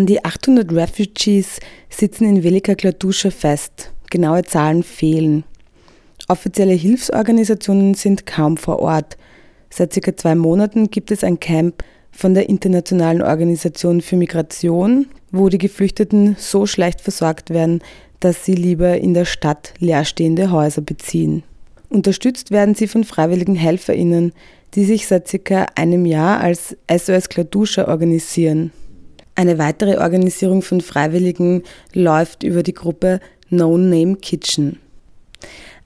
An die 800 Refugees sitzen in Velika Klatuscha fest. Genaue Zahlen fehlen. Offizielle Hilfsorganisationen sind kaum vor Ort. Seit circa zwei Monaten gibt es ein Camp von der Internationalen Organisation für Migration, wo die Geflüchteten so schlecht versorgt werden, dass sie lieber in der Stadt leerstehende Häuser beziehen. Unterstützt werden sie von freiwilligen HelferInnen, die sich seit circa einem Jahr als SOS Kladuscha organisieren. Eine weitere Organisierung von Freiwilligen läuft über die Gruppe No Name Kitchen.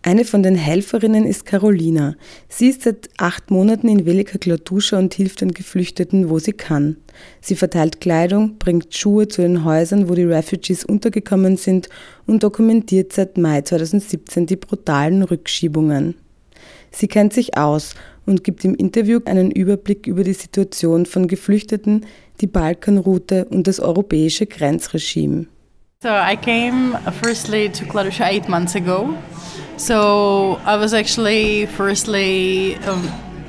Eine von den Helferinnen ist Carolina. Sie ist seit acht Monaten in Velika Klatuscha und hilft den Geflüchteten, wo sie kann. Sie verteilt Kleidung, bringt Schuhe zu den Häusern, wo die Refugees untergekommen sind und dokumentiert seit Mai 2017 die brutalen Rückschiebungen. Sie kennt sich aus und gibt im Interview einen Überblick über die Situation von Geflüchteten, die Balkanroute und das europäische Grenzregime. So I came firstly to Klatusha eight months ago. So I was actually firstly um,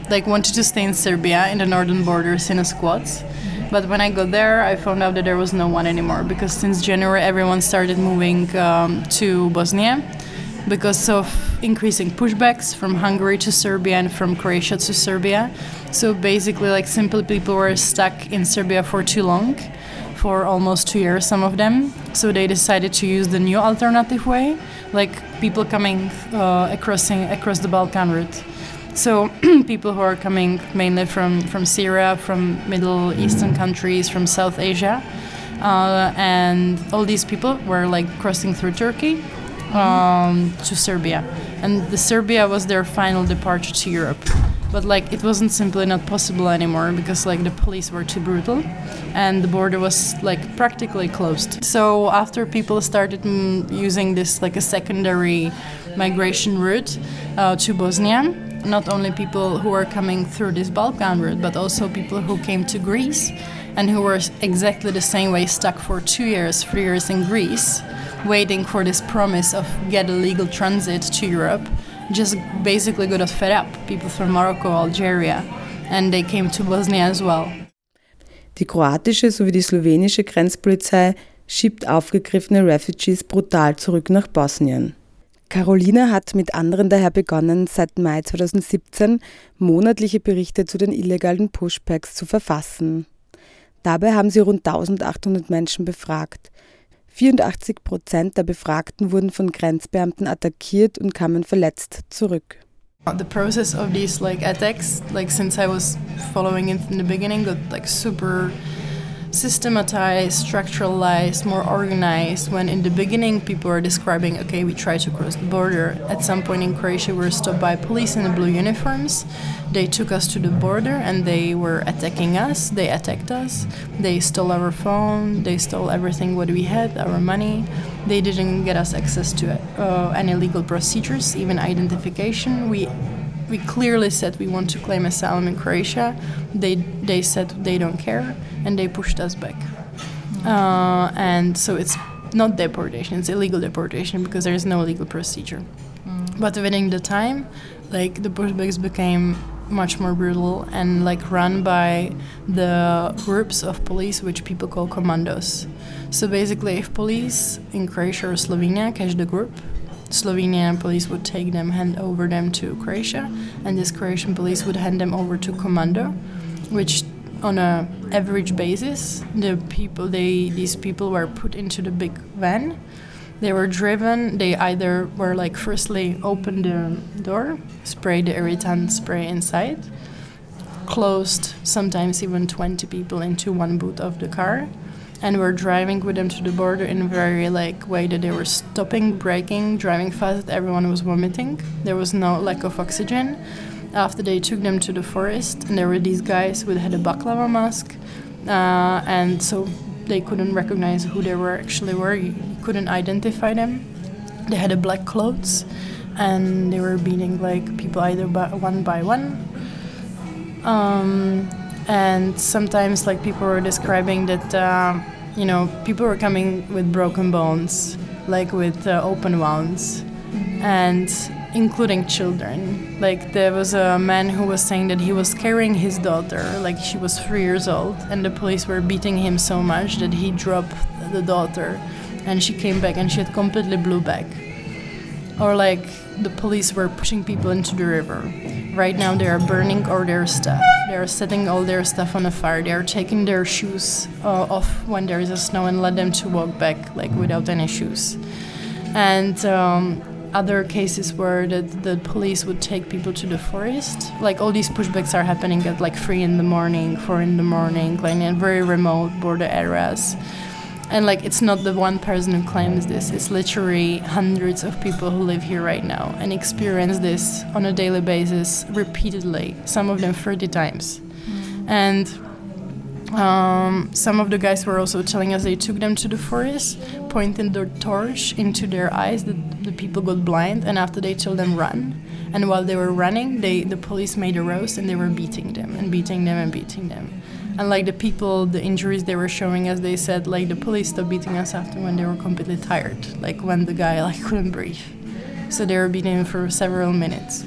like wanted to stay in Serbia in the northern borders in a squats. But when I got there, I found out that there was no one anymore because since January everyone started moving um, to Bosnia because of increasing pushbacks from Hungary to Serbia and from Croatia to Serbia. So basically, like simply people were stuck in Serbia for too long, for almost two years, some of them. So they decided to use the new alternative way, like people coming uh, across across the Balkan route. So people who are coming mainly from from Syria, from Middle Eastern countries, from South Asia, uh, and all these people were like crossing through Turkey um, to Serbia, and the Serbia was their final departure to Europe. But like it wasn't simply not possible anymore because like the police were too brutal, and the border was like practically closed. So after people started mm, using this like a secondary migration route uh, to Bosnia, not only people who are coming through this Balkan route, but also people who came to Greece and who were exactly the same way stuck for two years, three years in Greece waiting for this promise of get a legal transit to Europe, just basically got fed up. People from Morocco, Algeria, and they came to Bosnia as well. Die kroatische sowie die slowenische Grenzpolizei schiebt aufgegriffene Refugees brutal zurück nach Bosnien. Carolina hat mit anderen daher begonnen, seit Mai 2017 monatliche Berichte zu den illegalen Pushbacks zu verfassen. Dabei haben sie rund 1800 Menschen befragt. 84 Prozent der Befragten wurden von Grenzbeamten attackiert und kamen verletzt zurück. The process of these like attacks, like since I was following it in the beginning, got like super systematized, structuralized, more organized. When in the beginning people were describing, okay, we tried to cross the border. At some point in Croatia, we were stopped by police in the blue uniforms. They took us to the border and they were attacking us. They attacked us. They stole our phone. They stole everything what we had, our money. They didn't get us access to uh, any legal procedures, even identification. We we clearly said we want to claim asylum in Croatia. They they said they don't care, and they pushed us back. Uh, and so it's not deportation; it's illegal deportation because there is no legal procedure. Mm. But within the time, like the pushbacks became much more brutal and like run by the groups of police which people call commandos. So basically, if police in Croatia or Slovenia catch the group, Slovenian police would take them, hand over them to Croatia, and this Croatian police would hand them over to Commando, which on a average basis, the people they these people were put into the big van. They were driven. They either were like firstly open the door, spray the irritant spray inside, closed sometimes even 20 people into one boot of the car, and we're driving with them to the border in a very like way that they were stopping, braking, driving fast. Everyone was vomiting. There was no lack of oxygen. After they took them to the forest, and there were these guys who had a baklava mask, uh, and so they couldn't recognize who they were actually were. You couldn't identify them. They had a black clothes, and they were beating like people either by one by one. Um, and sometimes like people were describing that. Uh, you know, people were coming with broken bones, like with uh, open wounds. And including children. Like there was a man who was saying that he was carrying his daughter, like she was three years old, and the police were beating him so much that he dropped the daughter, and she came back and she had completely blew back. Or like the police were pushing people into the river. Right now they are burning all their stuff. They are setting all their stuff on a fire. They are taking their shoes uh, off when there is a snow and let them to walk back like without any shoes. And um, other cases where the, the police would take people to the forest. Like all these pushbacks are happening at like three in the morning, four in the morning, like in very remote border areas and like it's not the one person who claims this. It's literally hundreds of people who live here right now and experience this on a daily basis repeatedly some of them 30 times. Mm. and um, some of the guys were also telling us they took them to the forest pointed their torch into their eyes that the people got blind and after they told them run and while they were running they the police made a roast and they were beating them and beating them and beating them and like the people the injuries they were showing us they said like the police stopped beating us after when they were completely tired like when the guy like couldn't breathe so they were beating him for several minutes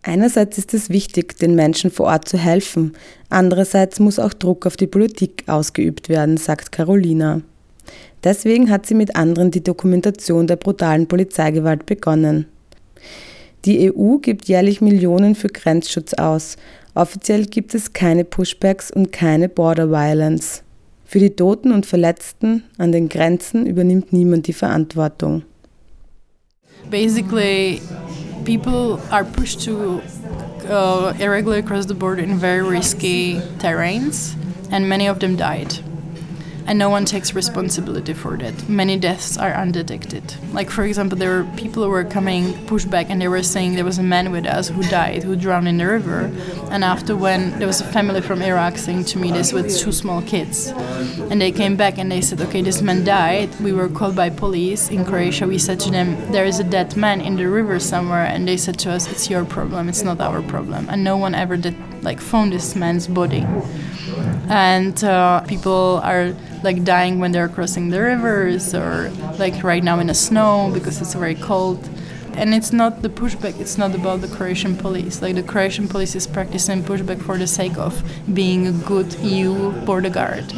Einerseits ist es wichtig, den Menschen vor Ort zu helfen, andererseits muss auch Druck auf die Politik ausgeübt werden, sagt Carolina. Deswegen hat sie mit anderen die Dokumentation der brutalen Polizeigewalt begonnen. Die EU gibt jährlich Millionen für Grenzschutz aus, Offiziell gibt es keine Pushbacks und keine Border Violence. Für die Toten und Verletzten an den Grenzen übernimmt niemand die Verantwortung. Basically, people are pushed to uh, irregularly cross the border in very risky terrains, and many of them died. And no one takes responsibility for that. Many deaths are undetected. Like for example, there were people who were coming pushback and they were saying there was a man with us who died, who drowned in the river. And after when there was a family from Iraq saying to me this with two small kids, and they came back and they said, okay, this man died. We were called by police in Croatia. We said to them, there is a dead man in the river somewhere, and they said to us, it's your problem, it's not our problem. And no one ever did like found this man's body and uh, people are like dying when they're crossing the rivers or like right now in the snow because it's very cold. And it's not the pushback it's not about the croatian police. Like the croatian police is practicing pushback for the sake of being a good eu border guard.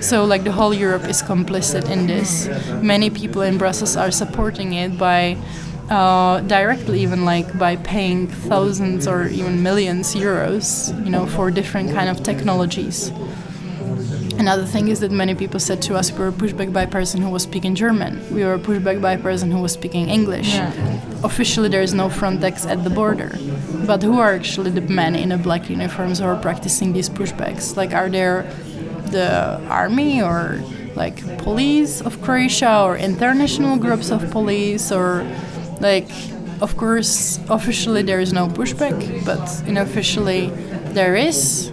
So like the whole europe is complicit in this. Many people in brussels are supporting it by uh, directly even like by paying thousands or even millions euros you know for different kind of technologies Another thing is that many people said to us we were pushed back by a person who was speaking German. We were pushed back by a person who was speaking English. Yeah. Officially, there is no Frontex at the border. But who are actually the men in the black uniforms who are practicing these pushbacks? Like, are there the army or like police of Croatia or international groups of police or like of course officially there is no pushback but unofficially there is